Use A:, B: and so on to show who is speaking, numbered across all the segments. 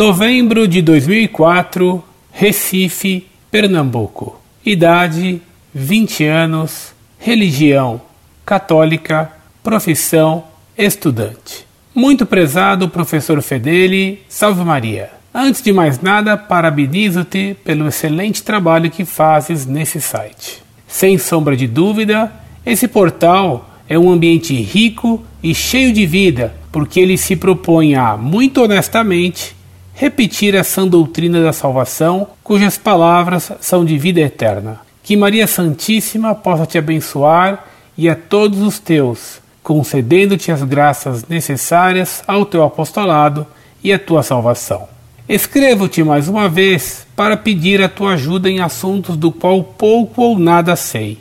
A: Novembro de 2004, Recife, Pernambuco. Idade: 20 anos. Religião: católica. Profissão: estudante. Muito prezado professor Fedeli, salve Maria. Antes de mais nada, parabenizo-te pelo excelente trabalho que fazes nesse site. Sem sombra de dúvida, esse portal é um ambiente rico e cheio de vida, porque ele se propõe a, muito honestamente, repetir a doutrina da salvação, cujas palavras são de vida eterna. Que Maria Santíssima possa te abençoar e a todos os teus, concedendo-te as graças necessárias ao teu apostolado e à tua salvação. Escrevo-te mais uma vez para pedir a tua ajuda em assuntos do qual pouco ou nada sei.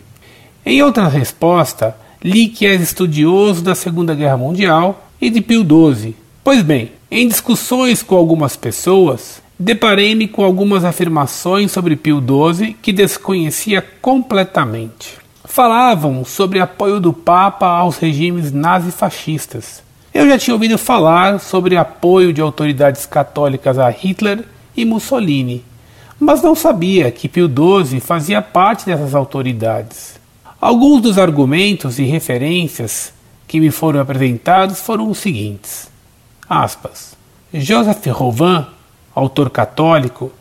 A: Em outra resposta, li que és estudioso da Segunda Guerra Mundial e de Pio XII. Pois bem, em discussões com algumas pessoas, deparei-me com algumas afirmações sobre Pio XII que desconhecia completamente. Falavam sobre apoio do Papa aos regimes nazifascistas. Eu já tinha ouvido falar sobre apoio de autoridades católicas a Hitler e Mussolini, mas não sabia que Pio XII fazia parte dessas autoridades. Alguns dos argumentos e referências que me foram apresentados foram os seguintes: aspas, Joseph Rovan, autor católico,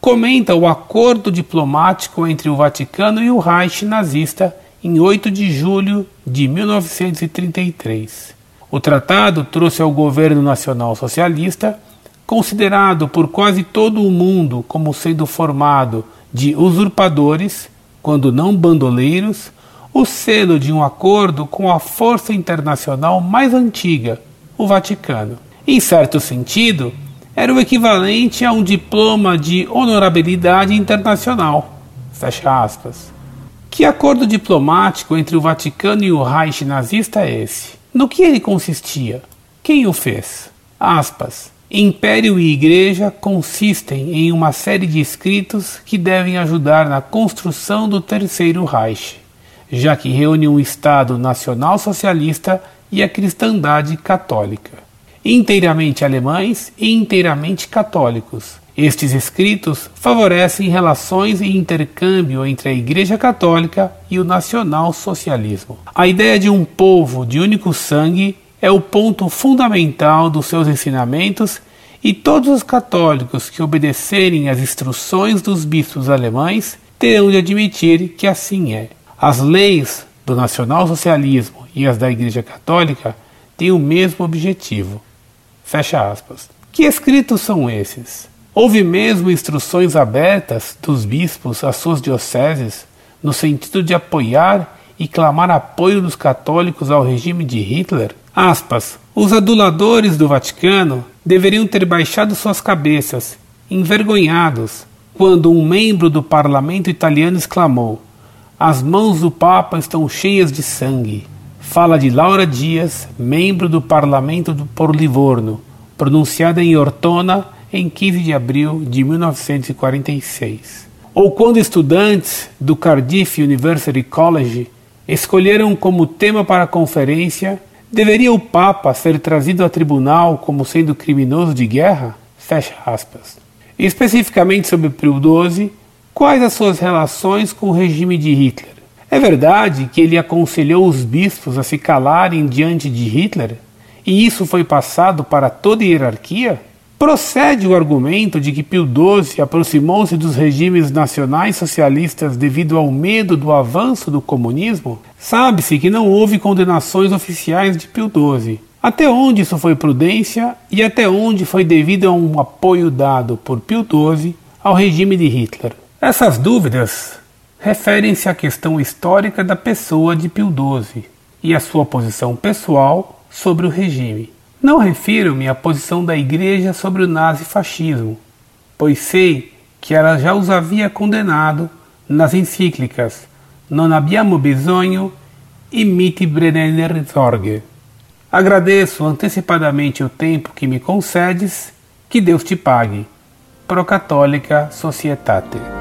A: comenta o acordo diplomático entre o Vaticano e o Reich nazista em 8 de julho de 1933. O tratado trouxe ao governo nacional socialista, considerado por quase todo o mundo como sendo formado de usurpadores, quando não bandoleiros, o selo de um acordo com a força internacional mais antiga, o Vaticano. Em certo sentido, era o equivalente a um diploma de honorabilidade internacional. Fecha aspas. Que acordo diplomático entre o Vaticano e o Reich nazista é esse? No que ele consistia? Quem o fez? Aspas. Império e Igreja consistem em uma série de escritos que devem ajudar na construção do Terceiro Reich, já que reúne um Estado nacional socialista e a cristandade católica inteiramente alemães e inteiramente católicos. Estes escritos favorecem relações e intercâmbio entre a Igreja Católica e o nacional-socialismo. A ideia de um povo de único sangue é o ponto fundamental dos seus ensinamentos e todos os católicos que obedecerem às instruções dos bispos alemães terão de admitir que assim é. As leis do nacional-socialismo e as da Igreja Católica têm o mesmo objetivo. Fecha aspas. Que escritos são esses? Houve mesmo instruções abertas dos bispos às suas dioceses no sentido de apoiar e clamar apoio dos católicos ao regime de Hitler? Aspas. Os aduladores do Vaticano deveriam ter baixado suas cabeças, envergonhados, quando um membro do parlamento italiano exclamou: As mãos do Papa estão cheias de sangue fala de Laura Dias, membro do Parlamento por Livorno, pronunciada em Ortona em 15 de abril de 1946. Ou quando estudantes do Cardiff University College escolheram como tema para a conferência Deveria o Papa ser trazido a tribunal como sendo criminoso de guerra? Fecha aspas. Especificamente sobre Pio XII, quais as suas relações com o regime de Hitler? É verdade que ele aconselhou os bispos a se calarem diante de Hitler e isso foi passado para toda a hierarquia? Procede o argumento de que Pio XII aproximou-se dos regimes nacionais socialistas devido ao medo do avanço do comunismo? Sabe-se que não houve condenações oficiais de Pio XII. Até onde isso foi prudência e até onde foi devido a um apoio dado por Pio XII ao regime de Hitler? Essas dúvidas referem-se à questão histórica da pessoa de Pio XII e à sua posição pessoal sobre o regime. Não refiro-me à posição da Igreja sobre o nazifascismo, pois sei que ela já os havia condenado nas encíclicas Non abbiamo bisogno e Miti Brenner Sorge. Agradeço antecipadamente o tempo que me concedes, que Deus te pague. Pro Católica Societate.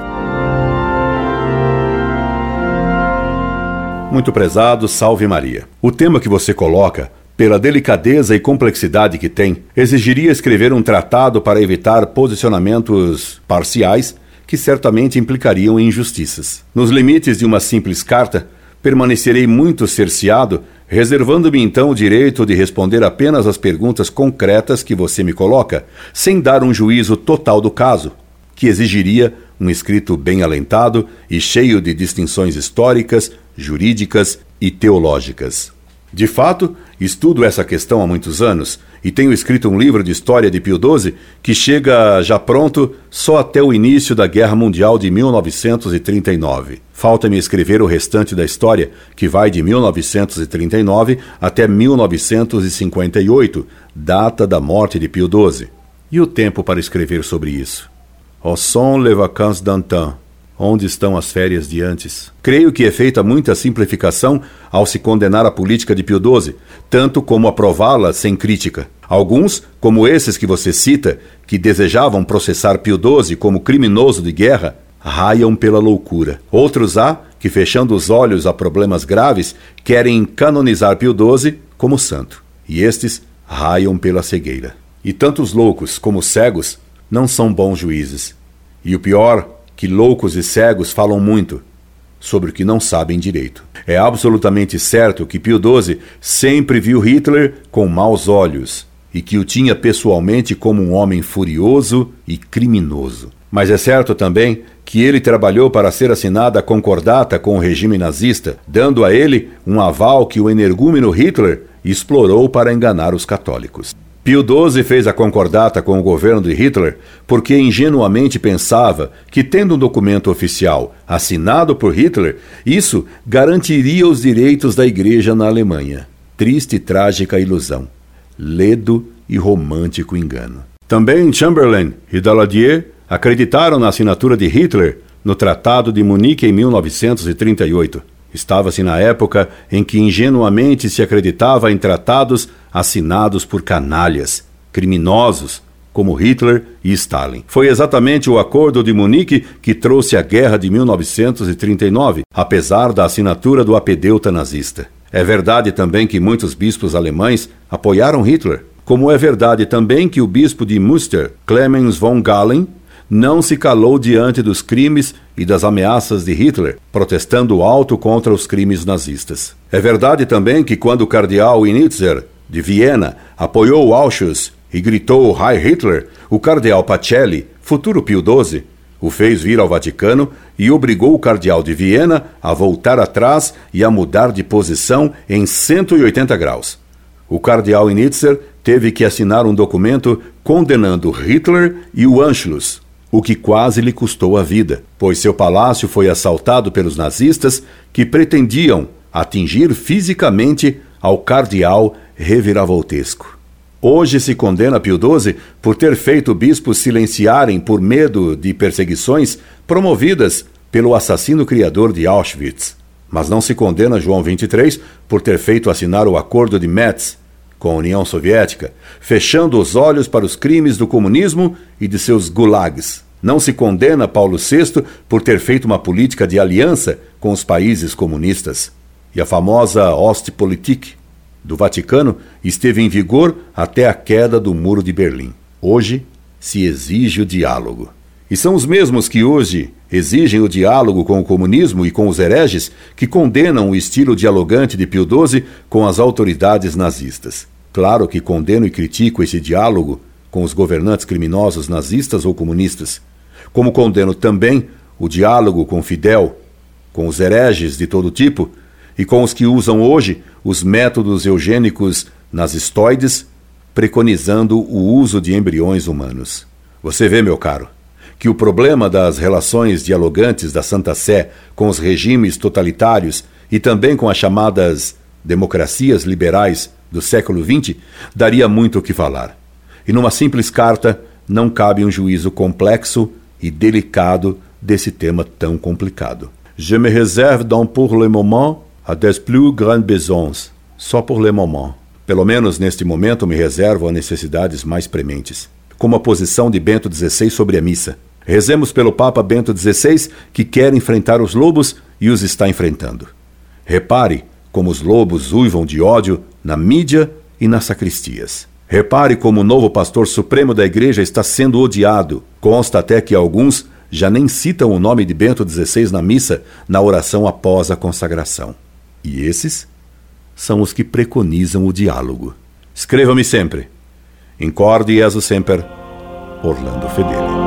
B: Muito prezado, salve Maria. O tema que você coloca pela delicadeza e complexidade que tem, exigiria escrever um tratado para evitar posicionamentos parciais que certamente implicariam injustiças. Nos limites de uma simples carta, permanecerei muito cerceado, reservando-me então o direito de responder apenas às perguntas concretas que você me coloca, sem dar um juízo total do caso, que exigiria um escrito bem alentado e cheio de distinções históricas, jurídicas e teológicas. De fato, estudo essa questão há muitos anos e tenho escrito um livro de história de Pio XII que chega já pronto só até o início da Guerra Mundial de 1939. Falta-me escrever o restante da história, que vai de 1939 até 1958, data da morte de Pio XII. E o tempo para escrever sobre isso? Au sont les vacances d'antan. Onde estão as férias de antes? Creio que é feita muita simplificação ao se condenar a política de Pio XII, tanto como aprová-la sem crítica. Alguns, como esses que você cita, que desejavam processar Pio XII como criminoso de guerra, raiam pela loucura. Outros há que, fechando os olhos a problemas graves, querem canonizar Pio XII como santo. E estes raiam pela cegueira. E tantos loucos como cegos não são bons juízes. E o pior, que loucos e cegos falam muito sobre o que não sabem direito. É absolutamente certo que Pio XII sempre viu Hitler com maus olhos e que o tinha pessoalmente como um homem furioso e criminoso. Mas é certo também que ele trabalhou para ser assinada a concordata com o regime nazista, dando a ele um aval que o energúmeno Hitler explorou para enganar os católicos. Pio XII fez a concordata com o governo de Hitler porque ingenuamente pensava que, tendo um documento oficial assinado por Hitler, isso garantiria os direitos da Igreja na Alemanha. Triste e trágica ilusão. Ledo e romântico engano. Também Chamberlain e Daladier acreditaram na assinatura de Hitler no Tratado de Munique em 1938. Estava-se na época em que ingenuamente se acreditava em tratados assinados por canalhas, criminosos, como Hitler e Stalin. Foi exatamente o Acordo de Munique que trouxe a Guerra de 1939, apesar da assinatura do apedeuta nazista. É verdade também que muitos bispos alemães apoiaram Hitler, como é verdade também que o bispo de Münster, Clemens von Galen, não se calou diante dos crimes e das ameaças de Hitler, protestando alto contra os crimes nazistas. É verdade também que quando o cardeal Initzer, de Viena, apoiou Auschwitz e gritou Heil Hitler, o cardeal Pacelli, futuro Pio XII, o fez vir ao Vaticano e obrigou o cardeal de Viena a voltar atrás e a mudar de posição em 180 graus. O cardeal Initzer teve que assinar um documento condenando Hitler e o Anschluss, o que quase lhe custou a vida, pois seu palácio foi assaltado pelos nazistas que pretendiam atingir fisicamente ao cardeal reviravoltesco. Hoje se condena Pio XII por ter feito bispos silenciarem por medo de perseguições promovidas pelo assassino criador de Auschwitz. Mas não se condena João XXIII por ter feito assinar o Acordo de Metz com a União Soviética, fechando os olhos para os crimes do comunismo e de seus gulags. Não se condena Paulo VI por ter feito uma política de aliança com os países comunistas. E a famosa Ostpolitik do Vaticano esteve em vigor até a queda do Muro de Berlim. Hoje se exige o diálogo. E são os mesmos que hoje exigem o diálogo com o comunismo e com os hereges que condenam o estilo dialogante de Pio XII com as autoridades nazistas. Claro que condeno e critico esse diálogo com os governantes criminosos nazistas ou comunistas, como condeno também o diálogo com Fidel, com os hereges de todo tipo e com os que usam hoje os métodos eugênicos nazistoides, preconizando o uso de embriões humanos. Você vê, meu caro, que o problema das relações dialogantes da Santa Sé com os regimes totalitários e também com as chamadas democracias liberais do século XX daria muito o que falar. E numa simples carta não cabe um juízo complexo e delicado desse tema tão complicado. Je me réserve donc pour le moment à des plus grandes besoins, só pour le moment. Pelo menos neste momento me reservo a necessidades mais prementes, como a posição de Bento XVI sobre a missa. Rezemos pelo Papa Bento XVI, que quer enfrentar os lobos e os está enfrentando. Repare como os lobos uivam de ódio na mídia e nas sacristias. Repare como o novo pastor supremo da igreja está sendo odiado. Consta até que alguns já nem citam o nome de Bento XVI na missa, na oração após a consagração. E esses são os que preconizam o diálogo. Escreva-me sempre. Incorde e sempre, Orlando Fedeli.